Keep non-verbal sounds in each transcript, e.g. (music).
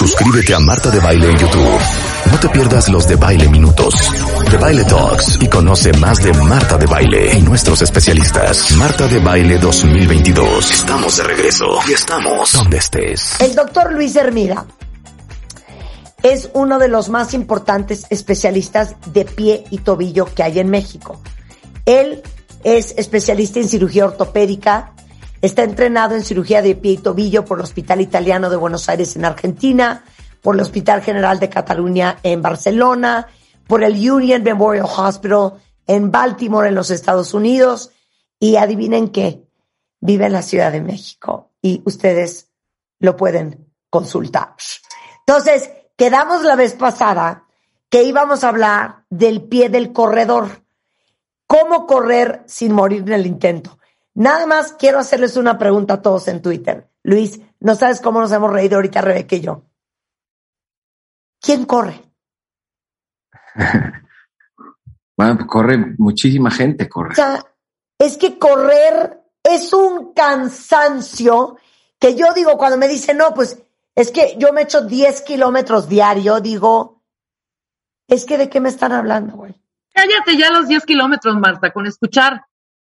Suscríbete a Marta de Baile en YouTube. No te pierdas los de Baile Minutos, de Baile Talks y conoce más de Marta de Baile y nuestros especialistas. Marta de Baile 2022. Estamos de regreso y estamos donde estés. El doctor Luis Hermida es uno de los más importantes especialistas de pie y tobillo que hay en México. Él es especialista en cirugía ortopédica, está entrenado en cirugía de pie y tobillo por el Hospital Italiano de Buenos Aires en Argentina, por el Hospital General de Cataluña en Barcelona, por el Union Memorial Hospital en Baltimore, en los Estados Unidos. Y adivinen qué, vive en la Ciudad de México y ustedes lo pueden consultar. Entonces, quedamos la vez pasada que íbamos a hablar del pie del corredor. ¿Cómo correr sin morir en el intento? Nada más quiero hacerles una pregunta a todos en Twitter. Luis, no sabes cómo nos hemos reído ahorita Rebeca y yo. ¿Quién corre? (laughs) bueno, pues corre muchísima gente, corre. O sea, es que correr es un cansancio que yo digo cuando me dicen, no, pues es que yo me echo 10 kilómetros diario, digo, es que de qué me están hablando, güey. Cállate ya los 10 kilómetros, Marta, con escuchar.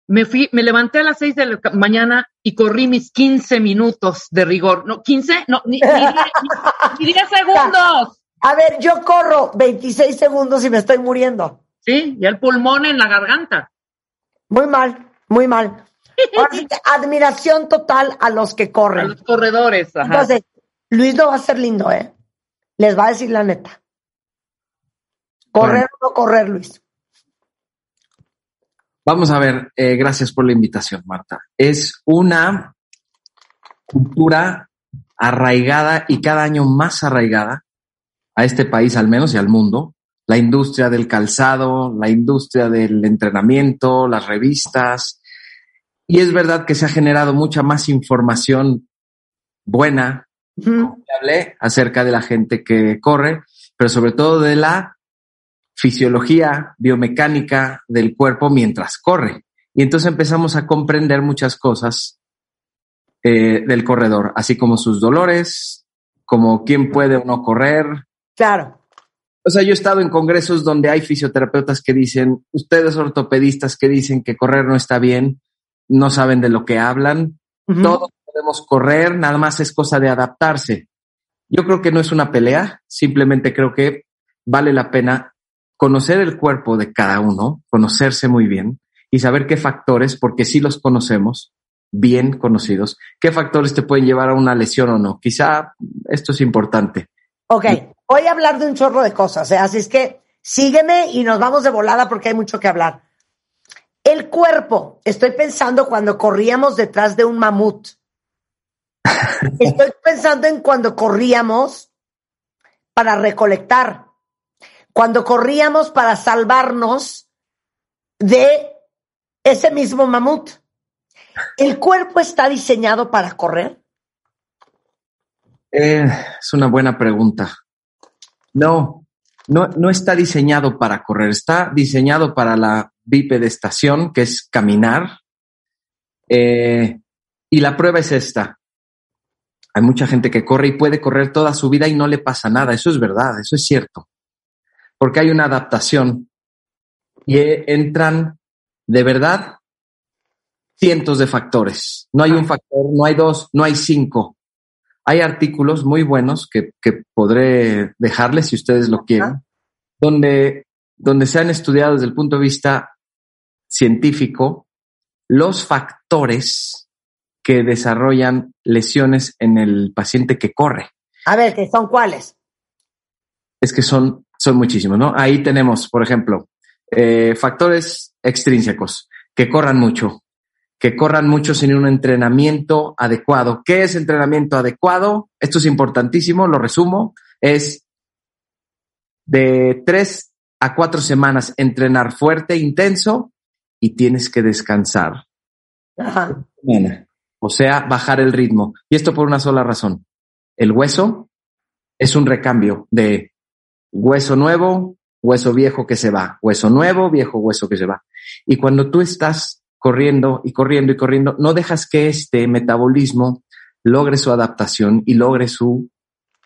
Me fui, me levanté a las 6 de la mañana y corrí mis 15 minutos de rigor. No, 15, no, ni, ni 10 segundos. A ver, yo corro 26 segundos y me estoy muriendo. Sí, y el pulmón en la garganta. Muy mal, muy mal. (laughs) admiración total a los que corren. A los corredores, ajá. Entonces, Luis no va a ser lindo, ¿eh? Les va a decir la neta. ¿Correr o no correr, Luis? Vamos a ver, eh, gracias por la invitación, Marta. Es una cultura arraigada y cada año más arraigada a este país al menos y al mundo, la industria del calzado, la industria del entrenamiento, las revistas. Y es verdad que se ha generado mucha más información buena, confiable acerca de la gente que corre, pero sobre todo de la fisiología biomecánica del cuerpo mientras corre. Y entonces empezamos a comprender muchas cosas eh, del corredor, así como sus dolores, como quién puede o no correr, Claro. O sea, yo he estado en congresos donde hay fisioterapeutas que dicen, ustedes ortopedistas que dicen que correr no está bien, no saben de lo que hablan, todos podemos correr, nada más es cosa de adaptarse. Yo creo que no es una pelea, simplemente creo que vale la pena conocer el cuerpo de cada uno, conocerse muy bien y saber qué factores, porque si los conocemos, bien conocidos, qué factores te pueden llevar a una lesión o no. Quizá esto es importante. Ok, voy a hablar de un chorro de cosas, ¿eh? así es que sígueme y nos vamos de volada porque hay mucho que hablar. El cuerpo, estoy pensando cuando corríamos detrás de un mamut. (laughs) Estoy pensando en cuando corríamos para recolectar, cuando corríamos para salvarnos de ese mismo mamut. ¿El cuerpo está diseñado para correr? Eh, es una buena pregunta. No, no, no está diseñado para correr, está diseñado para la bipedestación, que es caminar. Eh, y la prueba es esta. Hay mucha gente que corre y puede correr toda su vida y no le pasa nada. Eso es verdad, eso es cierto. Porque hay una adaptación y eh, entran de verdad cientos de factores. No hay un factor, no hay dos, no hay cinco. Hay artículos muy buenos que, podré dejarles si ustedes lo quieren, donde, donde se han estudiado desde el punto de vista científico los factores que desarrollan lesiones en el paciente que corre. A ver, ¿qué son cuáles? Es que son, son muchísimos, ¿no? Ahí tenemos, por ejemplo, eh, factores extrínsecos, que corran mucho, que corran mucho sin un entrenamiento adecuado. ¿Qué es entrenamiento adecuado? Esto es importantísimo, lo resumo. Es de tres a cuatro semanas entrenar fuerte, intenso y tienes que descansar. O sea, bajar el ritmo. Y esto por una sola razón. El hueso es un recambio de hueso nuevo, hueso viejo que se va, hueso nuevo, viejo hueso que se va. Y cuando tú estás corriendo y corriendo y corriendo, no dejas que este metabolismo logre su adaptación y logre su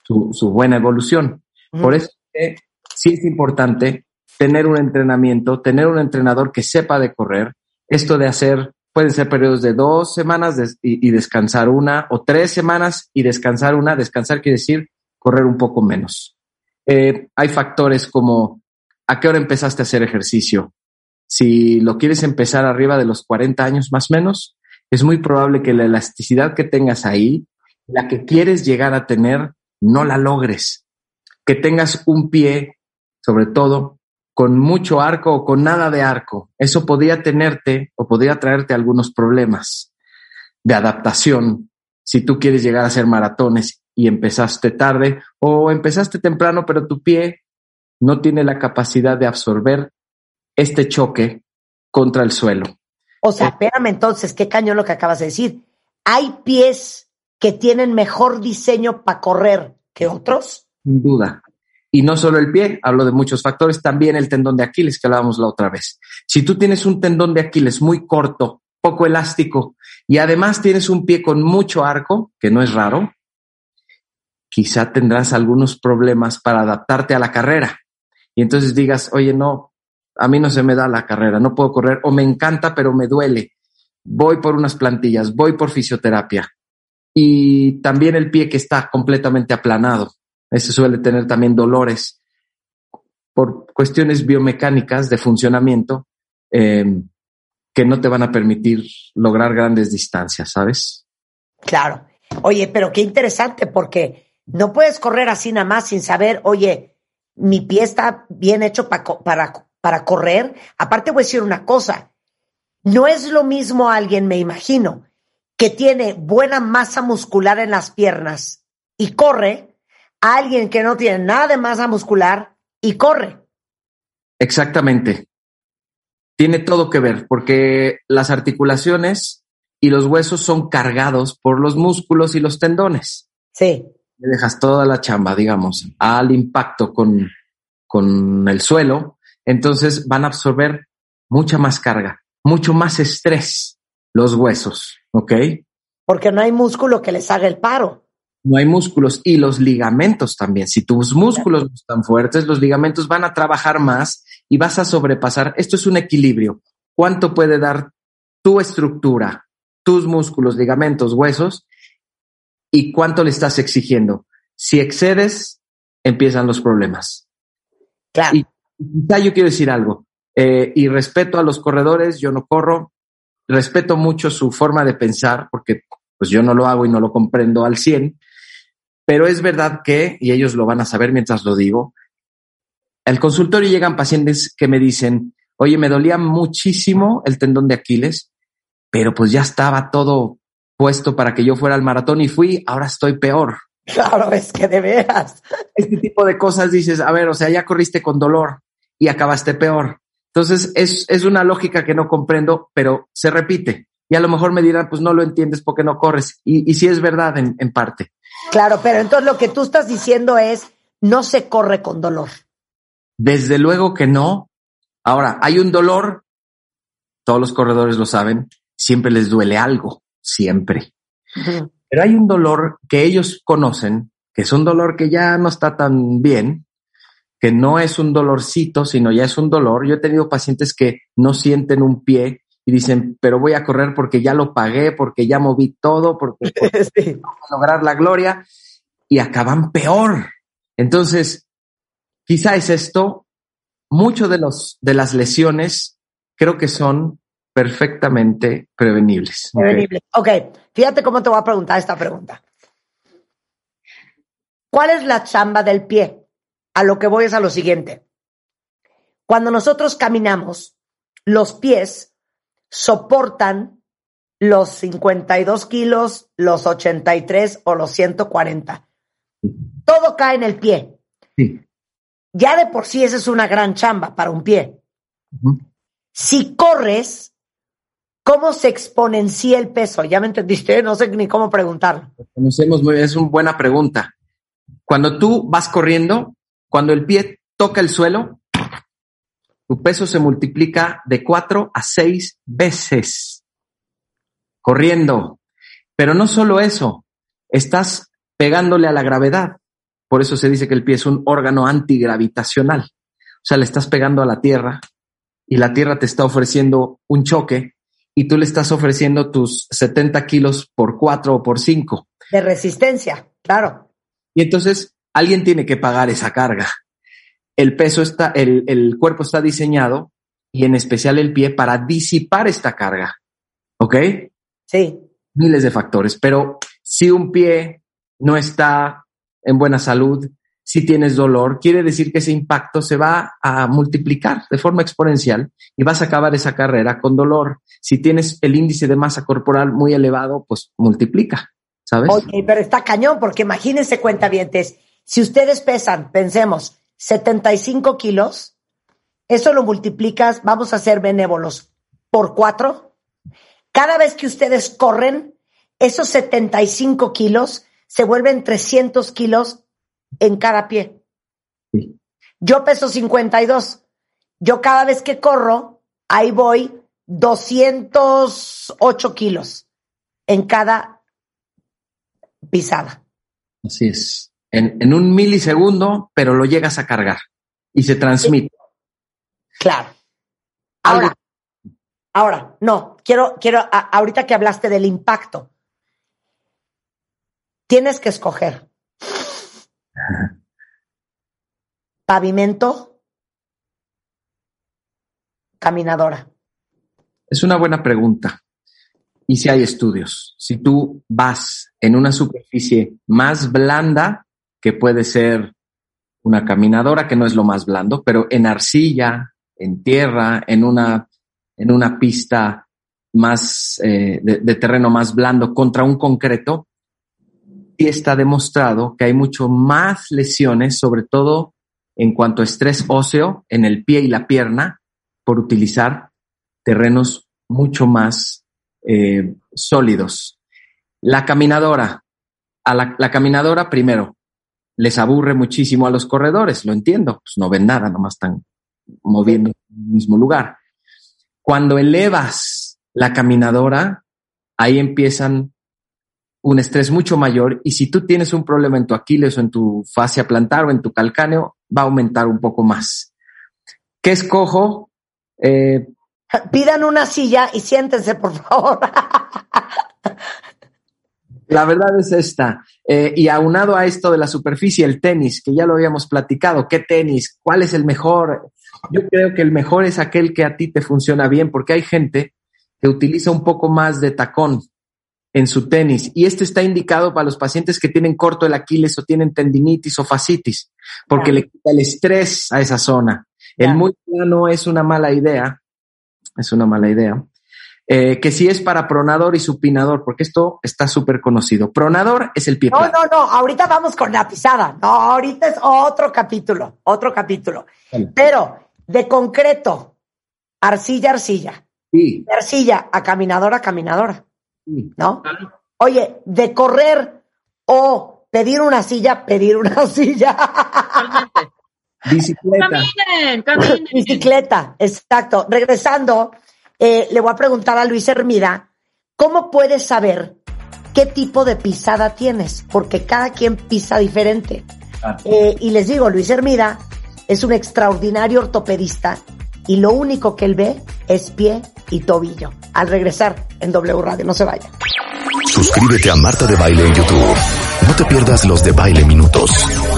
su, su buena evolución. Por eso eh, sí es importante tener un entrenamiento, tener un entrenador que sepa de correr. Esto de hacer, pueden ser periodos de dos semanas y, y descansar una, o tres semanas y descansar una. Descansar quiere decir correr un poco menos. Eh, hay factores como a qué hora empezaste a hacer ejercicio. Si lo quieres empezar arriba de los 40 años más o menos, es muy probable que la elasticidad que tengas ahí, la que quieres llegar a tener, no la logres. Que tengas un pie, sobre todo, con mucho arco o con nada de arco. Eso podría tenerte o podría traerte algunos problemas de adaptación si tú quieres llegar a hacer maratones y empezaste tarde o empezaste temprano, pero tu pie no tiene la capacidad de absorber este choque contra el suelo. O sea, espérame entonces, qué cañón lo que acabas de decir. ¿Hay pies que tienen mejor diseño para correr que otros? Sin duda. Y no solo el pie, hablo de muchos factores, también el tendón de Aquiles que hablábamos la otra vez. Si tú tienes un tendón de Aquiles muy corto, poco elástico, y además tienes un pie con mucho arco, que no es raro, quizá tendrás algunos problemas para adaptarte a la carrera. Y entonces digas, oye, no, a mí no se me da la carrera, no puedo correr, o me encanta, pero me duele. Voy por unas plantillas, voy por fisioterapia. Y también el pie que está completamente aplanado. Ese suele tener también dolores por cuestiones biomecánicas de funcionamiento eh, que no te van a permitir lograr grandes distancias, ¿sabes? Claro. Oye, pero qué interesante porque no puedes correr así nada más sin saber, oye, mi pie está bien hecho pa para, para correr. Aparte voy a decir una cosa, no es lo mismo alguien, me imagino, que tiene buena masa muscular en las piernas y corre, a alguien que no tiene nada de masa muscular y corre. Exactamente. Tiene todo que ver porque las articulaciones y los huesos son cargados por los músculos y los tendones. Sí, Le dejas toda la chamba, digamos, al impacto con, con el suelo, entonces van a absorber mucha más carga, mucho más estrés los huesos, ¿ok? porque no hay músculo que les haga el paro. No hay músculos y los ligamentos también. Si tus músculos no están fuertes, los ligamentos van a trabajar más y vas a sobrepasar. Esto es un equilibrio. ¿Cuánto puede dar tu estructura, tus músculos, ligamentos, huesos y cuánto le estás exigiendo? Si excedes, empiezan los problemas. Claro. Y quizá yo quiero decir algo. eh, y respeto a los corredores, yo no corro, respeto mucho su forma de pensar, porque pues yo no lo hago y no lo comprendo al 100, pero es verdad que, y ellos lo van a saber mientras lo digo, al consultorio llegan pacientes que me dicen, oye, me dolía muchísimo el tendón de Aquiles, pero pues ya estaba todo puesto para que yo fuera al maratón y fui, ahora estoy peor. (laughs) Claro, es que de veras. Este tipo de cosas dices, a ver, o sea, ya corriste con dolor y acabaste peor. Entonces, es, es una lógica que no comprendo, pero se repite. Y a lo mejor me dirán, pues no lo entiendes porque no corres. Y, y sí es verdad en, en parte. Claro, pero entonces lo que tú estás diciendo es, no se corre con dolor. Desde luego que no. Ahora, hay un dolor, todos los corredores lo saben, siempre les duele algo, siempre. Pero hay un dolor que ellos conocen, que es un dolor que ya no está tan bien, que no es un dolorcito, sino ya es un dolor. Yo he tenido pacientes que no sienten un pie y dicen, pero voy a correr porque ya lo pagué, porque ya moví todo, porque (laughs) Sí. lograr la gloria y acaban peor. Entonces, quizá es esto. Mucho de los de las lesiones creo que son perfectamente prevenibles. ¿ok? Prevenible. Ok, fíjate cómo te voy a preguntar esta pregunta. ¿Cuál es la chamba del pie? A lo que voy es a lo siguiente. Cuando nosotros caminamos, los pies soportan los 52 kilos, los 83 o los 140. Todo cae en el pie. Sí. Ya de por sí esa es una gran chamba para un pie. Si corres, ¿cómo se exponencia el peso? Ya me entendiste, no sé ni cómo preguntarlo. Conocemos muy bien, es una buena pregunta. Cuando tú vas corriendo, cuando el pie toca el suelo, tu peso se multiplica de cuatro a seis veces corriendo. Pero no solo eso, estás pegándole a la gravedad. por eso se dice que el pie es un órgano antigravitacional. O sea, le estás pegando a la tierra y la tierra te está ofreciendo un choque y tú le estás ofreciendo tus 70 kilos por 4 o por 5. De resistencia, claro. Y entonces alguien tiene que pagar esa carga. El peso está, el, el cuerpo está diseñado y en especial el pie para disipar esta carga. ¿Ok? Sí. Miles de factores, pero si un pie no está en buena salud, si tienes dolor, quiere decir que ese impacto se va a multiplicar de forma exponencial y vas a acabar esa carrera con dolor. Si tienes el índice de masa corporal muy elevado, pues multiplica, ¿sabes? Ok, pero está cañón, porque imagínense, cuentavientes, si ustedes pesan, pensemos, 75 kilos, eso lo multiplicas, vamos a ser benévolos, por cuatro. Cada vez que ustedes corren, esos 75 kilos se vuelven 300 kilos en cada pie. Sí. Yo peso 52. Yo cada vez que corro, ahí voy 208 kilos en cada pisada. Así es. En, en un milisegundo, pero lo llegas a cargar y se transmite. Claro. Ahora, ahora, no, quiero, quiero, a- ahorita que hablaste del impacto, tienes que escoger pavimento, caminadora. Es una buena pregunta. Y si hay estudios, si tú vas en una superficie más blanda, que puede ser una caminadora, que no es lo más blando, pero en arcilla, en tierra, en una, en una pista más eh, de, de terreno más blando contra un concreto, sí está demostrado que hay mucho más lesiones, sobre todo en cuanto a estrés óseo en el pie y la pierna, por utilizar terrenos mucho más eh, sólidos. La caminadora, a la, la caminadora primero, les aburre muchísimo a los corredores, lo entiendo, pues no ven nada, nomás están moviendo en el mismo lugar. Cuando elevas la caminadora, ahí empiezan un estrés mucho mayor y si tú tienes un problema en tu Aquiles o en tu fascia plantar o en tu calcáneo, va a aumentar un poco más. ¿Qué escojo? Eh, Pidan una silla y siéntense, por favor. La verdad es esta. Eh, y aunado a esto de la superficie, el tenis, que ya lo habíamos platicado, ¿qué tenis? ¿Cuál es el mejor? Yo creo que el mejor es aquel que a ti te funciona bien, porque hay gente que utiliza un poco más de tacón en su tenis. Y este está indicado para los pacientes que tienen corto el Aquiles o tienen tendinitis o fascitis, porque le quita el estrés a esa zona. El muy plano es una mala idea. Es una mala idea. Eh, que sí es para pronador y supinador, porque esto está súper conocido. Pronador es el pie No, plano. no, no, ahorita vamos con la pisada. No, ahorita es otro capítulo, otro capítulo. Vale. Pero de concreto, arcilla, arcilla, Sí, de arcilla a caminadora, caminadora, sí. ¿no? Oye, de correr o pedir una silla, pedir una (laughs) silla. Totalmente. Bicicleta. Caminen, caminen. Bicicleta, exacto. Regresando, eh, le voy a preguntar a Luis Hermida, ¿cómo puedes saber qué tipo de pisada tienes? Porque cada quien pisa diferente. Claro. Eh, y les digo, Luis Hermida es un extraordinario ortopedista y lo único que él ve es pie y tobillo. Al regresar en W Radio, no se vaya. Suscríbete a Marta de Baile en YouTube. No te pierdas los de Baile Minutos,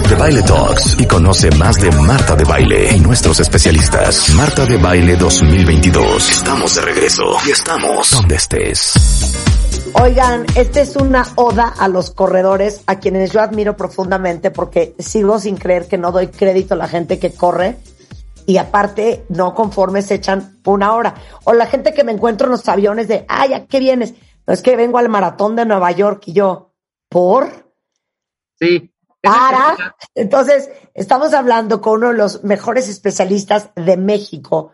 de Baile Talks y conoce más de Marta de Baile y nuestros especialistas. Marta de Baile 2022. Estamos de regreso y estamos donde estés. Oigan, esta es una oda a los corredores, a quienes yo admiro profundamente porque sigo sin creer que no doy crédito a la gente que corre y aparte no conforme se echan una hora. O la gente que me encuentro en los aviones de, ay, ¿a qué vienes? No es que vengo al maratón de Nueva York y yo, ¿por? Sí. para. Entonces, estamos hablando con uno de los mejores especialistas de México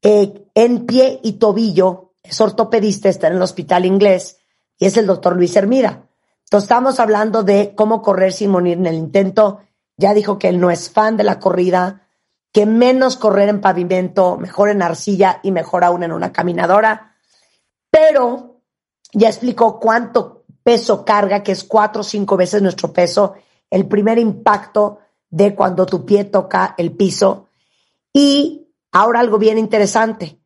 eh, en pie y tobillo, es ortopedista, está en el hospital inglés y es el doctor Luis Hermida. Entonces, estamos hablando de cómo correr sin morir en el intento. Ya dijo que él no es fan de la corrida, que menos correr en pavimento, mejor en arcilla y mejor aún en una caminadora. Pero ya explicó cuánto peso carga, que es cuatro o cinco veces nuestro peso el primer impacto de cuando tu pie toca el piso. Y ahora algo bien interesante,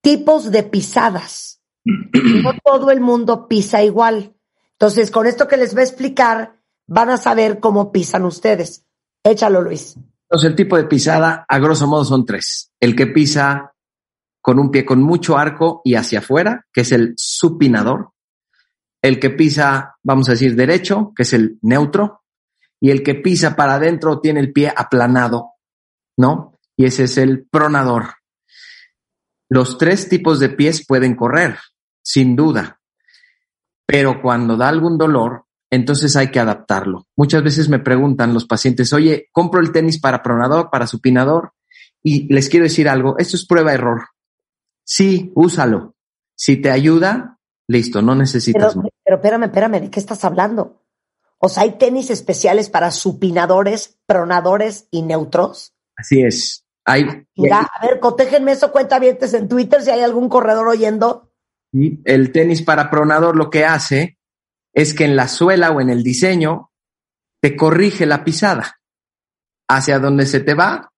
tipos de pisadas. No todo el mundo pisa igual. Entonces, con esto que les voy a explicar, van a saber cómo pisan ustedes. Échalo, Luis. Entonces, el tipo de pisada, a grosso modo, son tres. El que pisa con un pie con mucho arco y hacia afuera, que es el supinador. El que pisa, vamos a decir, derecho, que es el neutro. Y el que pisa para adentro tiene el pie aplanado, ¿no? Y ese es el pronador. Los tres tipos de pies pueden correr, sin duda. Pero cuando da algún dolor, entonces hay que adaptarlo. Muchas veces me preguntan los pacientes, oye, compro el tenis para pronador, para supinador, y les quiero decir algo, esto es prueba-error. Sí, úsalo. Si te ayuda, listo, no necesitas pero, Pero espérame, espérame, ¿de qué estás hablando? O sea, ¿hay tenis especiales para supinadores, pronadores y neutros? Así es. Hay, Mira, a ver, cotéjenme eso, cuenta vientes en Twitter si hay algún corredor oyendo. El tenis para pronador lo que hace es que en la suela o en el diseño te corrige la pisada. Hacia donde se te va,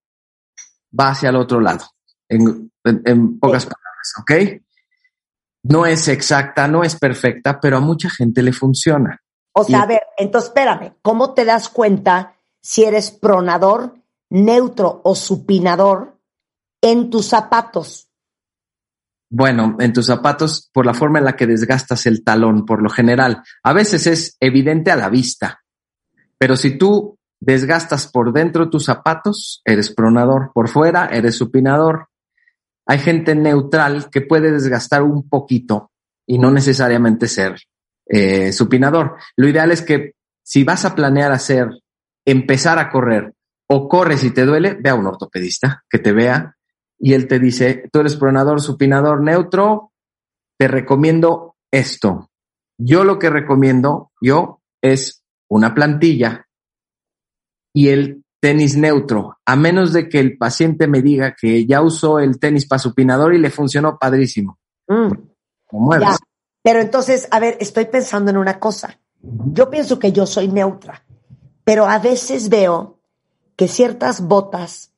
va hacia el otro lado. En, pocas palabras, ¿ok? No es exacta, no es perfecta, pero a mucha gente le funciona. O sea, a ver, entonces espérame, ¿cómo te das cuenta si eres pronador, neutro o supinador en tus zapatos? Bueno, en tus zapatos, por la forma en la que desgastas el talón, por lo general, a veces es evidente a la vista, pero si tú desgastas por dentro tus zapatos, eres pronador, por fuera, eres supinador. Hay gente neutral que puede desgastar un poquito y no necesariamente ser eh, supinador. Lo ideal es que si vas a planear hacer, empezar a correr o corres y te duele, ve a un ortopedista que te vea y él te dice, tú eres pronador, supinador, neutro, te recomiendo esto. Yo lo que recomiendo, yo, es una plantilla y el tenis neutro, a menos de que el paciente me diga que ya usó el tenis para supinador y le funcionó padrísimo. Mm. Pero entonces, a ver, estoy pensando en una cosa. Yo pienso que yo soy neutra, pero a veces veo que ciertas botas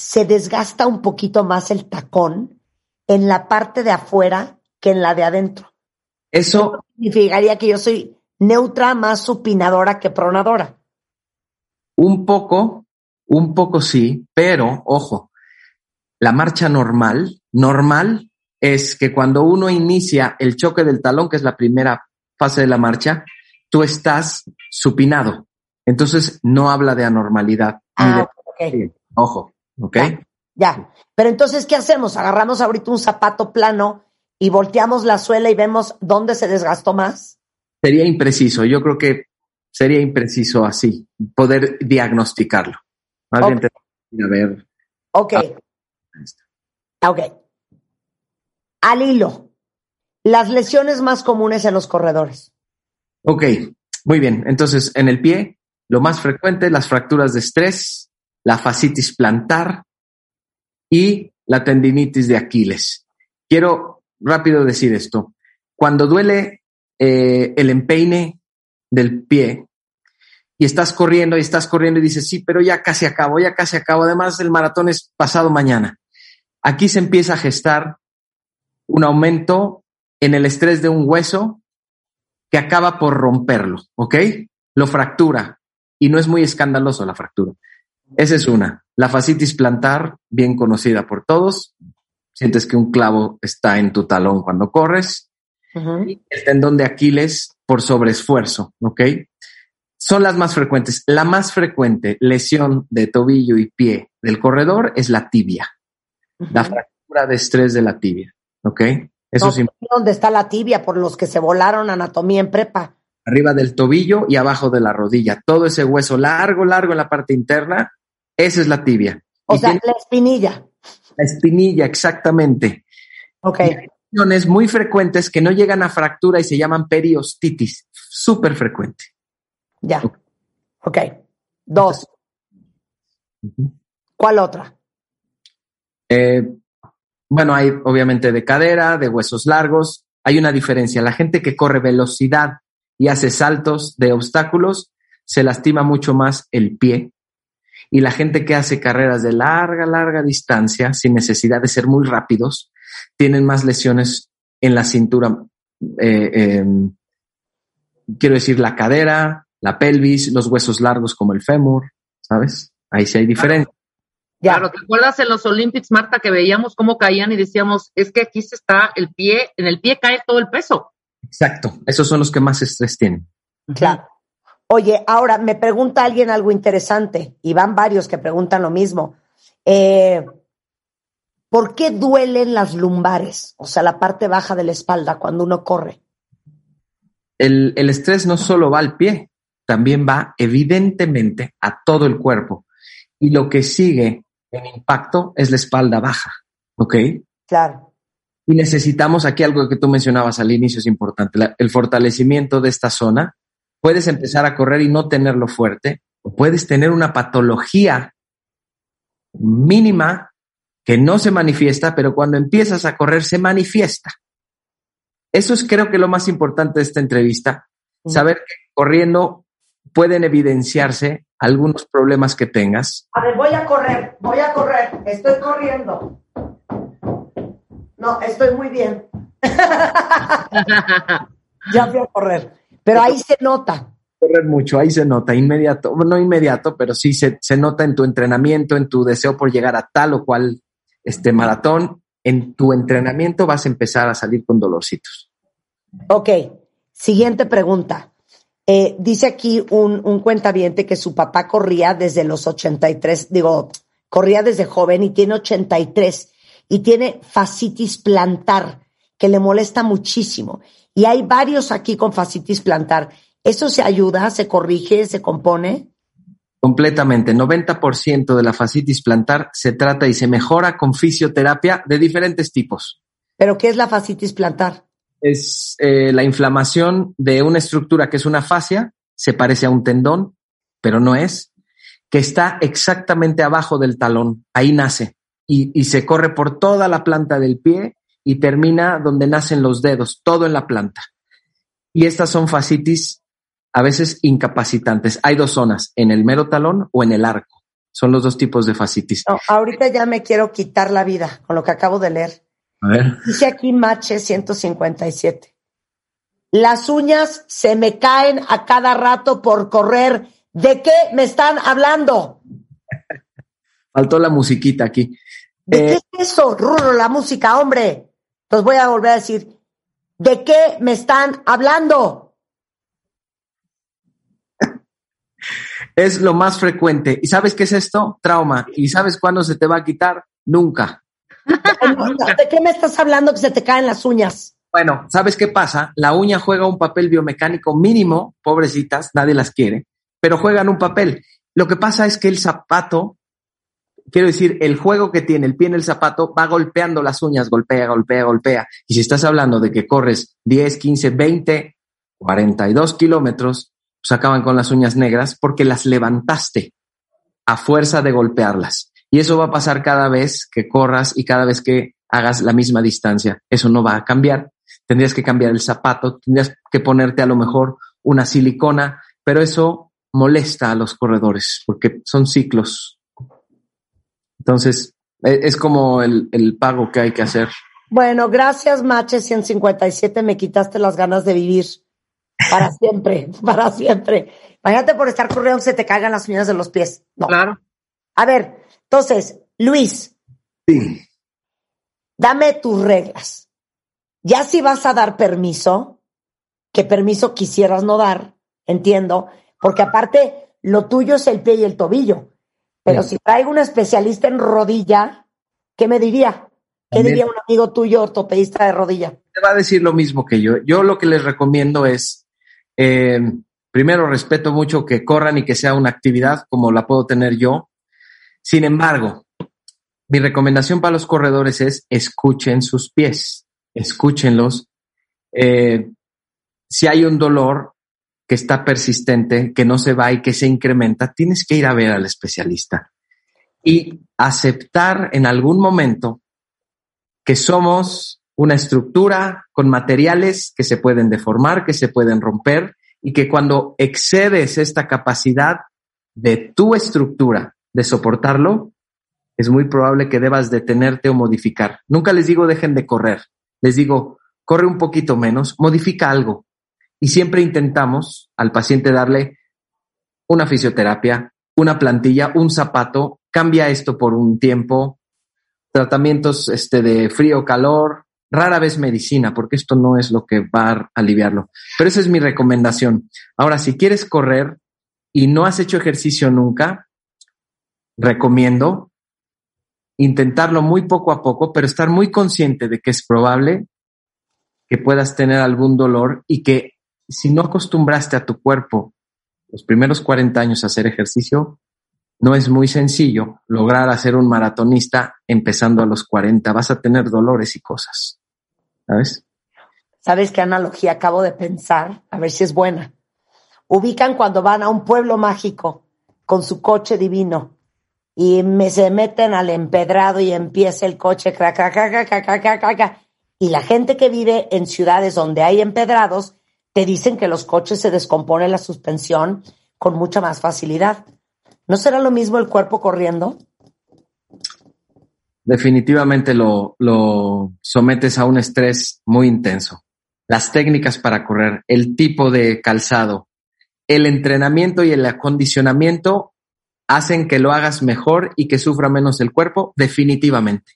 se desgasta un poquito más el tacón en la parte de afuera que en la de adentro. Eso significaría que yo soy neutra más supinadora que pronadora. Un poco, un poco sí, pero ojo, la marcha normal, normal es que cuando uno inicia el choque del talón, que es la primera fase de la marcha, tú estás supinado. Entonces no habla de anormalidad. Ah, Ojo. ¿Ok? Ya, Pero entonces, ¿qué hacemos? Agarramos ahorita un zapato plano y volteamos la suela y vemos dónde se desgastó más. Sería impreciso. Yo creo que sería impreciso así, poder diagnosticarlo. Más bien a ver. Ok. Ah, ok. Al hilo. Las lesiones más comunes en los corredores. Ok, muy bien. Entonces, en el pie, lo más frecuente, las fracturas de estrés, la fascitis plantar y la tendinitis de Aquiles. Quiero rápido decir esto. Cuando duele eh, el empeine del pie y estás corriendo y estás corriendo y dices, sí, pero ya casi acabo, ya casi acabo. Además, el maratón es pasado mañana. Aquí se empieza a gestar un aumento en el estrés de un hueso que acaba por romperlo, ¿ok? Lo fractura y no es muy escandaloso la fractura. Esa es una. La fascitis plantar, bien conocida por todos. Sientes que un clavo está en tu talón cuando corres. El tendón de Aquiles por sobreesfuerzo, ¿ok? Son las más frecuentes. La más frecuente lesión de tobillo y pie del corredor es la tibia. La fractura de estrés de la tibia, ¿ok? Eso sí. ¿Dónde está la tibia? Por los que se volaron anatomía en prepa. Arriba del tobillo y abajo de la rodilla. Todo ese hueso largo, largo en la parte interna esa es la tibia. O sea, la espinilla. La espinilla, exactamente. Ok. Lesiones muy frecuentes que no llegan a fractura y se llaman periostitis. Súper frecuente. Ya. Ok. Dos. ¿Cuál otra? Eh, bueno, hay obviamente de cadera, de huesos largos. Hay una diferencia. La gente que corre velocidad y hace saltos de obstáculos se lastima mucho más el pie y la gente que hace carreras de larga, larga distancia, sin necesidad de ser muy rápidos, tienen más lesiones en la cintura, eh, em, quiero decir, la cadera, la pelvis, los huesos largos como el fémur, ¿sabes? Ahí sí hay diferencia. Claro, ¿te acuerdas en los Olympics, Marta, que veíamos cómo caían y decíamos, es que aquí se está el pie, en el pie cae todo el peso? Exacto, esos son los que más estrés tienen. Claro. Oye, ahora me pregunta alguien algo interesante, y van varios que preguntan lo mismo. Eh, ¿Por qué duelen las lumbares, o sea, la parte baja de la espalda cuando uno corre? El, el estrés no solo va al pie, también va evidentemente a todo el cuerpo. Y lo que sigue en impacto es la espalda baja, ¿ok? Claro. Y necesitamos aquí algo que tú mencionabas al inicio, es importante, el fortalecimiento de esta zona puedes empezar a correr y no tenerlo fuerte, o puedes tener una patología mínima que no se manifiesta, pero cuando empiezas a correr se manifiesta. Eso es creo que lo más importante de esta entrevista, saber que corriendo pueden evidenciarse algunos problemas que tengas. A ver, voy a correr, voy a correr, estoy corriendo. No, estoy muy bien. (laughs) ya voy a correr. Pero ahí se nota. Correr mucho, ahí se nota, inmediato, no inmediato, pero sí se, se nota en tu entrenamiento, en tu deseo por llegar a tal o cual este maratón. En tu entrenamiento vas a empezar a salir con dolorcitos. Ok, siguiente pregunta. Eh, dice aquí un, un cuentaviente que su papá corría desde los 83, digo, corría desde joven y tiene 83 y tiene fascitis plantar que le molesta muchísimo. Y hay varios aquí con fascitis plantar. ¿Eso se ayuda, se corrige, se compone? Completamente. 90% de la fascitis plantar se trata y se mejora con fisioterapia de diferentes tipos. ¿Pero qué es la fascitis plantar? Es eh, la inflamación de una estructura que es una fascia, se parece a un tendón, pero no es, que está exactamente abajo del talón. Ahí nace y, y se corre por toda la planta del pie y termina donde nacen los dedos, todo en la planta. Y estas son fascitis a veces incapacitantes. Hay dos zonas, en el mero talón o en el arco. Son los dos tipos de fascitis. ahorita ya me quiero quitar la vida con lo que acabo de leer. A ver. Dice aquí Mache 157. Las uñas se me caen a cada rato por correr. ¿De qué me están hablando? (laughs) Faltó la musiquita aquí. ¿De qué eh, es eso, Ruro, la música, hombre? Entonces voy a volver a decir, ¿de qué me están hablando? Es lo más frecuente. ¿Y sabes qué es esto? Trauma. ¿Y sabes cuándo se te va a quitar? Nunca. (laughs) ¿De qué me estás hablando que se te caen las uñas? Bueno, ¿sabes qué pasa? La uña juega un papel biomecánico mínimo, pobrecitas, nadie las quiere, pero juegan un papel. Lo que pasa es que el zapato quiero decir, el juego que tiene el pie en el zapato va golpeando las uñas, golpea, golpea, golpea. Y si estás hablando de que corres 10, 15, 20, 42 kilómetros, pues acaban con las uñas negras porque las levantaste a fuerza de golpearlas. Y eso va a pasar cada vez que corras y cada vez que hagas la misma distancia. Eso no va a cambiar. Tendrías que cambiar el zapato, tendrías que ponerte a lo mejor una silicona, pero eso molesta a los corredores porque son ciclos entonces, e, es como el, pago que hay que hacer. Bueno, gracias, Mache 157. Me quitaste las ganas de vivir. Para (laughs) siempre, para siempre. Imagínate por estar corriendo se te caigan las uñas de los pies. No. Claro. A ver, entonces, Luis. Sí. Dame tus reglas. Ya si vas a dar permiso, ¿qué permiso quisieras no dar, entiendo, porque aparte lo tuyo es el pie y el tobillo. Pero si traigo un especialista en rodilla, ¿qué me diría? ¿Qué diría un amigo tuyo ortopedista de rodilla? Te va a decir lo mismo que yo. Yo lo que les recomiendo es, eh, primero, respeto mucho que corran y que sea una actividad como la puedo tener yo. Sin embargo, mi recomendación para los corredores es escuchen sus pies, escúchenlos. Eh, si hay un dolor, que está persistente, que no se va y que se incrementa, tienes que ir a ver al especialista y aceptar en algún momento que somos una estructura con materiales que se pueden deformar, que se pueden romper y que cuando excedes esta capacidad de tu estructura de soportarlo, es muy probable que debas detenerte o modificar. Nunca les digo dejen de correr, les digo corre un poquito menos, modifica algo. Y siempre intentamos al paciente darle una fisioterapia, una plantilla, un zapato, cambia esto por un tiempo, tratamientos este, de frío, calor, rara vez medicina, porque esto no es lo que va a aliviarlo. Pero esa es mi recomendación. Ahora, si quieres correr y no has hecho ejercicio nunca, recomiendo intentarlo muy poco a poco, pero estar muy consciente de que es probable que puedas tener algún dolor y que si no acostumbraste a tu cuerpo los primeros 40 años a hacer ejercicio, no es muy sencillo lograr hacer un maratonista empezando a los 40. Vas a tener dolores y cosas. ¿Sabes? ¿Sabes qué analogía acabo de pensar? A ver si es buena. Ubican cuando van a un pueblo mágico con su coche divino y me, se meten al empedrado y empieza el coche y la gente que vive en ciudades donde hay empedrados te dicen que los coches se descompone la suspensión con mucha más facilidad. ¿No será lo mismo el cuerpo corriendo? Definitivamente lo, lo sometes a un estrés muy intenso. Las técnicas para correr, el tipo de calzado, el entrenamiento y el acondicionamiento hacen que lo hagas mejor y que sufra menos el cuerpo, definitivamente.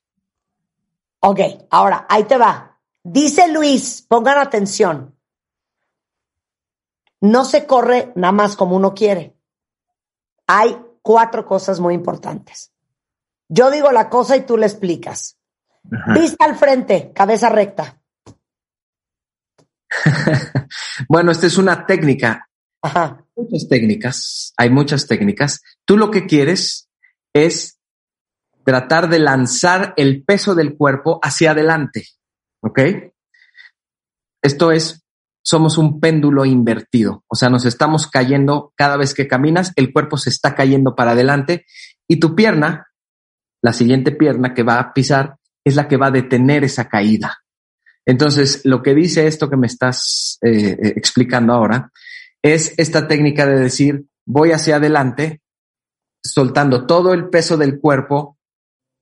Ok, ahora, ahí te va. Dice Luis, pongan atención. No se corre nada más como uno quiere. Hay cuatro cosas muy importantes. Yo digo la cosa y tú le explicas. Vista al frente, cabeza recta. (laughs) bueno, esta es una técnica. Ajá. Muchas técnicas, hay muchas técnicas. Tú lo que quieres es tratar de lanzar el peso del cuerpo hacia adelante. ¿Ok? Esto es somos un péndulo invertido, o sea, nos estamos cayendo cada vez que caminas, el cuerpo se está cayendo para adelante y tu pierna, la siguiente pierna que va a pisar, es la que va a detener esa caída. Entonces, lo que dice esto que me estás eh, eh, explicando ahora es esta técnica de decir, voy hacia adelante, soltando todo el peso del cuerpo,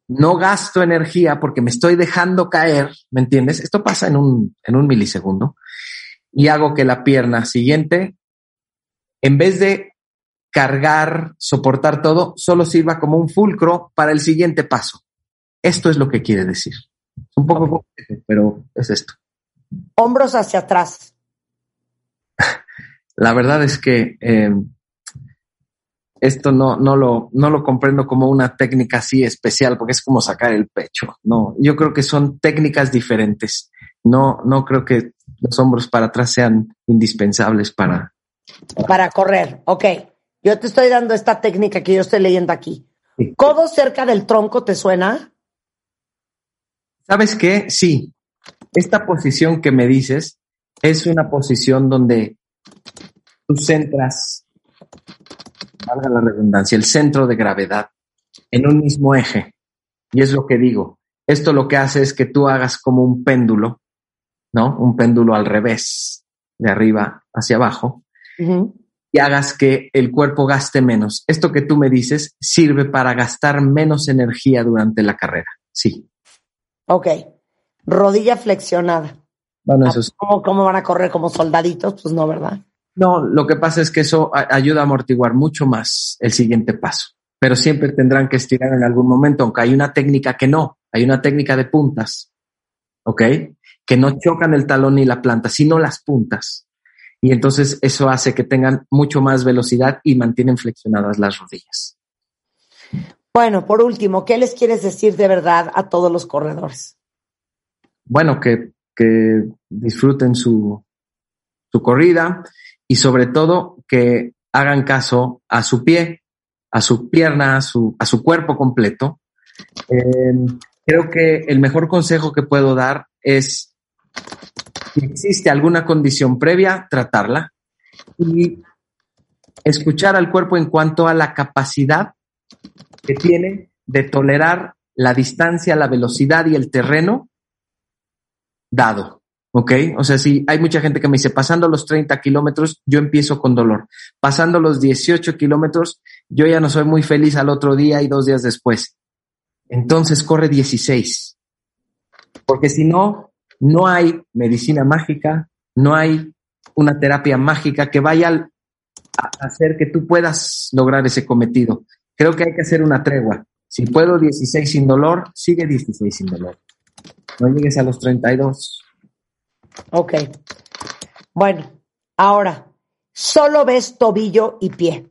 no gasto energía porque me estoy dejando caer, ¿me entiendes? Esto pasa en un, en un milisegundo y hago que la pierna siguiente, en vez de cargar, soportar todo, solo sirva como un fulcro para el siguiente paso. Esto es lo que quiere decir. Es un poco complejo, pero es esto. Hombros hacia atrás. La verdad es que eh, esto no, no, lo, no lo comprendo como una técnica así especial, porque es como sacar el pecho. No, yo creo que son técnicas diferentes. No, no creo que los hombros para atrás sean indispensables para... Para correr, ok. Yo te estoy dando esta técnica que yo estoy leyendo aquí. ¿Codo cerca del tronco te suena? ¿Sabes qué? Sí. Esta posición que me dices es una posición donde tú centras, valga la redundancia, el centro de gravedad en un mismo eje. Y es lo que digo. Esto lo que hace es que tú hagas como un péndulo ¿no? Un péndulo al revés, de arriba hacia abajo, y hagas que el cuerpo gaste menos. Esto que tú me dices sirve para gastar menos energía durante la carrera, sí. Ok. Rodilla flexionada. Bueno, eso es... ¿Cómo, ¿Cómo, van a correr como soldaditos? Pues no, ¿verdad? No, lo que pasa es que eso ayuda a amortiguar mucho más el siguiente paso, pero siempre tendrán que estirar en algún momento, aunque hay una técnica que no, hay una técnica de puntas, ¿ok? Que no chocan el talón ni la planta, sino las puntas. Y entonces eso hace que tengan mucho más velocidad y mantienen flexionadas las rodillas. Bueno, por último, ¿qué les quieres decir de verdad a todos los corredores? Bueno, que, que disfruten su, su corrida y sobre todo que hagan caso a su pie, a su pierna, a su, a su cuerpo completo. Eh, creo que el mejor consejo que puedo dar es si existe alguna condición previa, tratarla y escuchar al cuerpo en cuanto a la capacidad que tiene de tolerar la distancia, la velocidad y el terreno dado. ¿ok? O sea, si hay mucha gente que me dice, pasando los 30 kilómetros, yo empiezo con dolor. Pasando los 18 kilómetros, yo ya no soy muy feliz al otro día y dos días después. Entonces corre 16. Porque si no, no hay medicina mágica, no hay una terapia mágica que vaya a hacer que tú puedas lograr ese cometido. Creo que hay que hacer una tregua. Si puedo 16 sin dolor, sigue 16 sin dolor. No llegues a los 32. Ok. Bueno, ahora, solo ves tobillo y pie.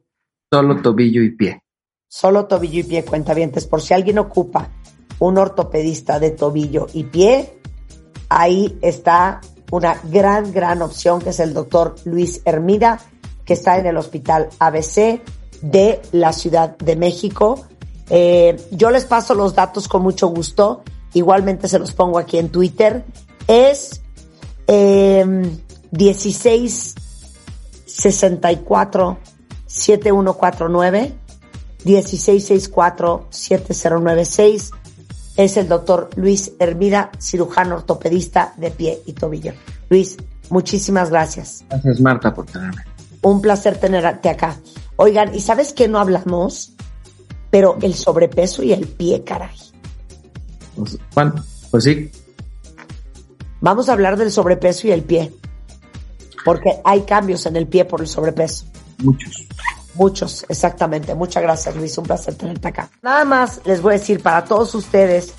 Solo tobillo y pie. Solo tobillo y pie, cuentavientes. Por si alguien ocupa un ortopedista de tobillo y pie, ahí está una gran, gran opción que es el doctor Luis Hermida, que está en el Hospital ABC de la Ciudad de México. Eh, yo les paso los datos con mucho gusto. Igualmente se los pongo aquí en Twitter. Es eh, 1664 7149 1664 7096 es el doctor Luis Hermida, cirujano ortopedista de pie y tobillo. Luis, muchísimas gracias. Gracias, Marta, por tenerme. Un placer tenerte acá. Oigan, ¿y sabes qué no hablamos? Pero el sobrepeso y el pie, caray. Pues, bueno, pues sí. Vamos a hablar del sobrepeso y el pie. Porque hay cambios en el pie por el sobrepeso. Muchos. Muchos, exactamente. Muchas gracias, Luis. Un placer tenerte acá. Nada más les voy a decir para todos ustedes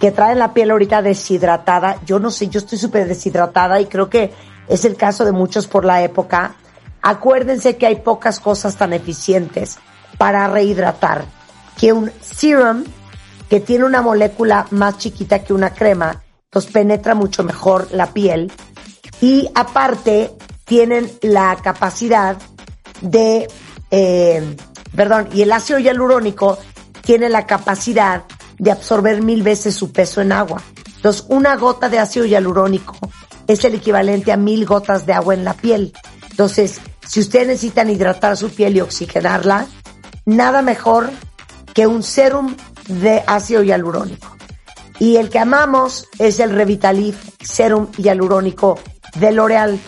que traen la piel ahorita deshidratada. Yo no sé, yo estoy súper deshidratada y creo que es el caso de muchos por la época. Acuérdense que hay pocas cosas tan eficientes para rehidratar que un serum que tiene una molécula más chiquita que una crema, pues penetra mucho mejor la piel y aparte tienen la capacidad de eh, perdón, y el ácido hialurónico tiene la capacidad de absorber mil veces su peso en agua. Entonces, una gota de ácido hialurónico es el equivalente a mil gotas de agua en la piel. Entonces, si ustedes necesitan hidratar su piel y oxigenarla, nada mejor que un serum de ácido hialurónico. Y el que amamos es el Revitalift Serum Hialurónico de L'Oreal,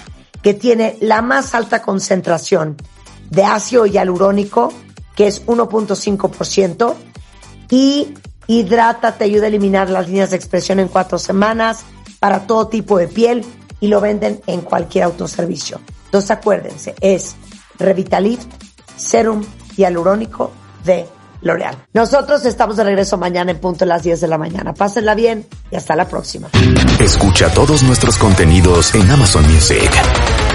que tiene la más alta concentración de ácido hialurónico, que es 1.5%, y hidrata, te ayuda a eliminar las líneas de expresión en cuatro semanas para todo tipo de piel y lo venden en cualquier autoservicio. Entonces acuérdense, es Revitalift Serum Hialurónico de L'Oreal. Nosotros estamos de regreso mañana en punto a las 10 de la mañana. Pásenla bien y hasta la próxima. Escucha todos nuestros contenidos en Amazon Music.